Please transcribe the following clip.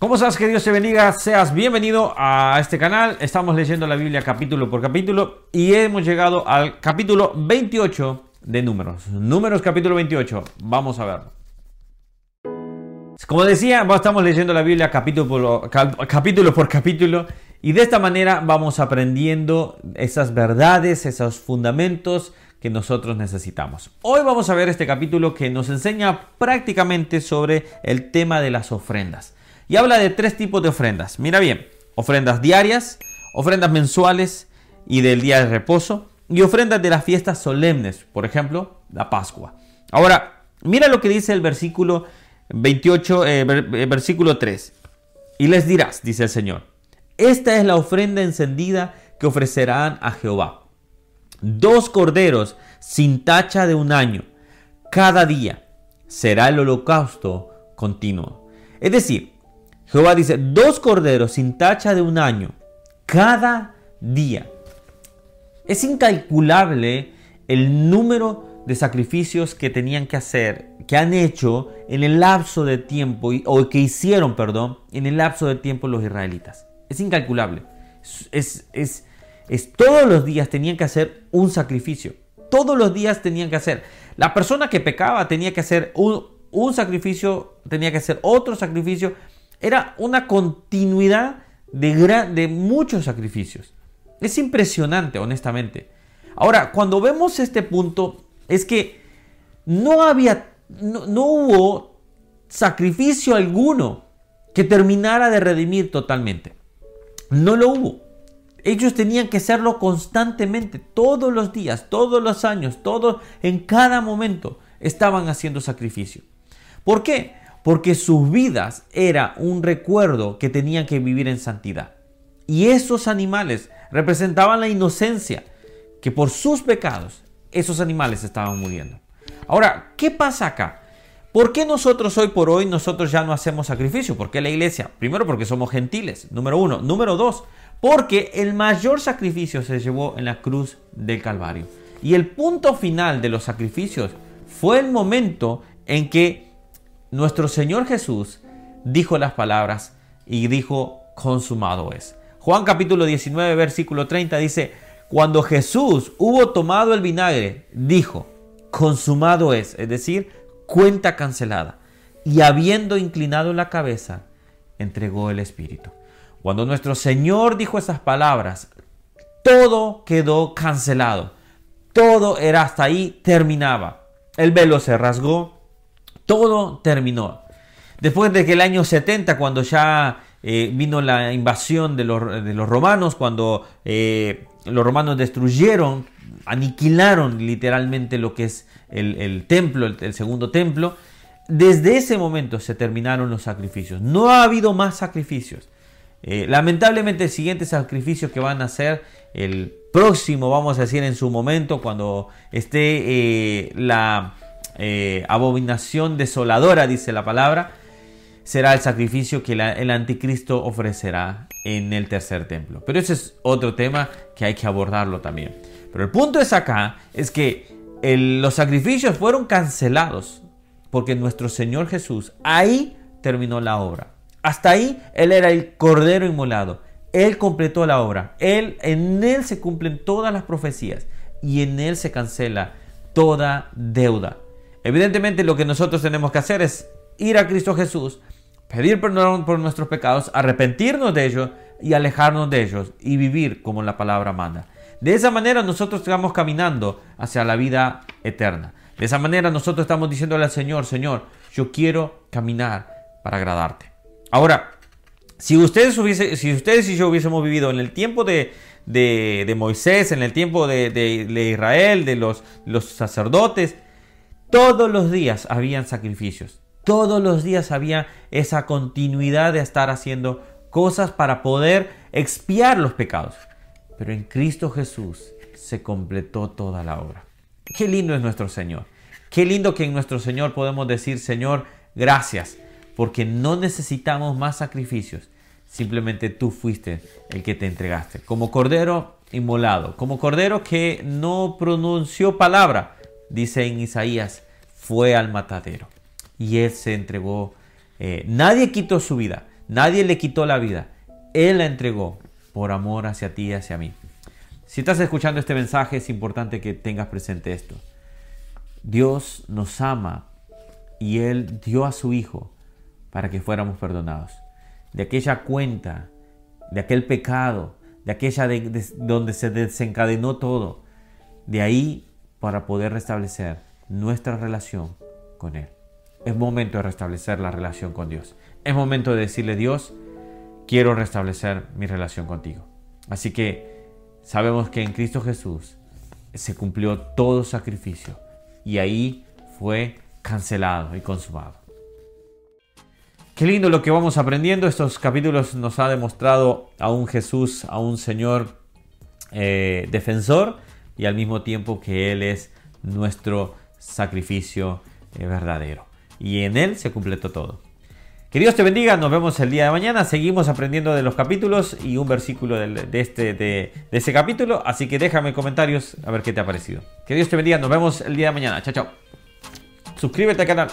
¿Cómo estás? Que Dios te bendiga. Seas bienvenido a este canal. Estamos leyendo la Biblia capítulo por capítulo y hemos llegado al capítulo 28 de Números. Números capítulo 28. Vamos a verlo. Como decía, estamos leyendo la Biblia capítulo por, capítulo por capítulo y de esta manera vamos aprendiendo esas verdades, esos fundamentos que nosotros necesitamos. Hoy vamos a ver este capítulo que nos enseña prácticamente sobre el tema de las ofrendas. Y habla de tres tipos de ofrendas. Mira bien, ofrendas diarias, ofrendas mensuales y del día de reposo y ofrendas de las fiestas solemnes, por ejemplo, la Pascua. Ahora, mira lo que dice el versículo 28, eh, eh, versículo 3. Y les dirás, dice el Señor, esta es la ofrenda encendida que ofrecerán a Jehová. Dos corderos sin tacha de un año, cada día será el holocausto continuo. Es decir, Jehová dice, dos corderos sin tacha de un año, cada día. Es incalculable el número de sacrificios que tenían que hacer, que han hecho en el lapso de tiempo, o que hicieron, perdón, en el lapso de tiempo los israelitas. Es incalculable. Es, es, es, todos los días tenían que hacer un sacrificio. Todos los días tenían que hacer. La persona que pecaba tenía que hacer un, un sacrificio, tenía que hacer otro sacrificio era una continuidad de, de muchos sacrificios. Es impresionante, honestamente. Ahora, cuando vemos este punto, es que no había, no, hubo sacrificio alguno que terminara de redimir totalmente. No lo hubo. Ellos tenían que hacerlo constantemente, todos los días, todos los años, todos, en cada momento estaban haciendo sacrificio. ¿Por qué? Porque sus vidas era un recuerdo que tenían que vivir en santidad. Y esos animales representaban la inocencia, que por sus pecados esos animales estaban muriendo. Ahora, ¿qué pasa acá? ¿Por qué nosotros hoy por hoy nosotros ya no hacemos sacrificio? ¿Por qué la iglesia? Primero porque somos gentiles, número uno. Número dos, porque el mayor sacrificio se llevó en la cruz del Calvario. Y el punto final de los sacrificios fue el momento en que nuestro Señor Jesús dijo las palabras y dijo, consumado es. Juan capítulo 19, versículo 30 dice, cuando Jesús hubo tomado el vinagre, dijo, consumado es, es decir, cuenta cancelada. Y habiendo inclinado la cabeza, entregó el Espíritu. Cuando nuestro Señor dijo esas palabras, todo quedó cancelado. Todo era hasta ahí, terminaba. El velo se rasgó, todo terminó. Después de que el año 70, cuando ya eh, vino la invasión de los, romanos, cuando eh, los romanos destruyeron, aniquilaron literalmente lo que es el, templo, el, segundo templo, desde ese momento se terminaron los sacrificios. No ha habido más sacrificios. Eh, lamentablemente el siguiente sacrificio que van a hacer, el próximo, vamos a decir en su momento, cuando esté la eh, abominación desoladora, dice la palabra, será el sacrificio que el anticristo ofrecerá en el tercer templo. Pero ese es otro tema que hay que abordarlo también. Pero el punto es acá, es que los sacrificios fueron cancelados porque nuestro Señor Jesús ahí terminó la obra. Hasta ahí Él era el Cordero inmolado. Él completó la obra. Él, en Él se cumplen todas las profecías y en Él se cancela toda deuda. Evidentemente lo que nosotros tenemos que hacer es ir a Cristo Jesús, pedir perdón por nuestros pecados, arrepentirnos de ellos y alejarnos de ellos y vivir como la palabra manda. De esa manera nosotros estamos caminando hacia la vida eterna. De esa manera nosotros estamos diciéndole al Señor, Señor, yo quiero caminar para agradarte. Ahora, si ustedes, hubiese, si ustedes y yo hubiésemos vivido en el tiempo de, Moisés, en el tiempo de, Israel, de los, los sacerdotes, todos los días habían sacrificios. Todos los días había esa continuidad de estar haciendo cosas para poder expiar los pecados. Pero en Cristo Jesús se completó toda la obra. Qué lindo es nuestro Señor. Qué lindo que en nuestro Señor podemos decir, Señor, gracias, porque no necesitamos más sacrificios. Simplemente tú fuiste el que te entregaste. Como cordero inmolado, como cordero que no pronunció palabra, dice en Isaías, fue al matadero y él se entregó. Eh, nadie quitó su vida, Nadie le quitó la vida. Él la entregó por amor hacia ti y hacia mí. Si estás escuchando este mensaje, es importante que tengas presente esto. Dios nos ama y Él dio a su Hijo para que fuéramos perdonados. De aquella cuenta, de aquel pecado, de aquella donde se desencadenó todo. De ahí para poder restablecer nuestra relación con Él. Es momento de restablecer la relación con Dios. Es momento de decirle, Dios, quiero restablecer mi relación contigo. Así que sabemos que en Cristo Jesús se cumplió todo sacrificio y ahí fue cancelado y consumado. Qué lindo lo que vamos aprendiendo. Estos capítulos nos ha demostrado a un Jesús, a un Señor eh, defensor y al mismo tiempo que Él es nuestro sacrificio eh, verdadero. Y en Él se completó todo. Que Dios te bendiga, nos vemos el día de mañana, seguimos aprendiendo de los capítulos y un versículo de, este, de, ese capítulo, así que déjame comentarios a ver qué te ha parecido. Que Dios te bendiga, nos vemos el día de mañana, chao chao. Suscríbete al canal.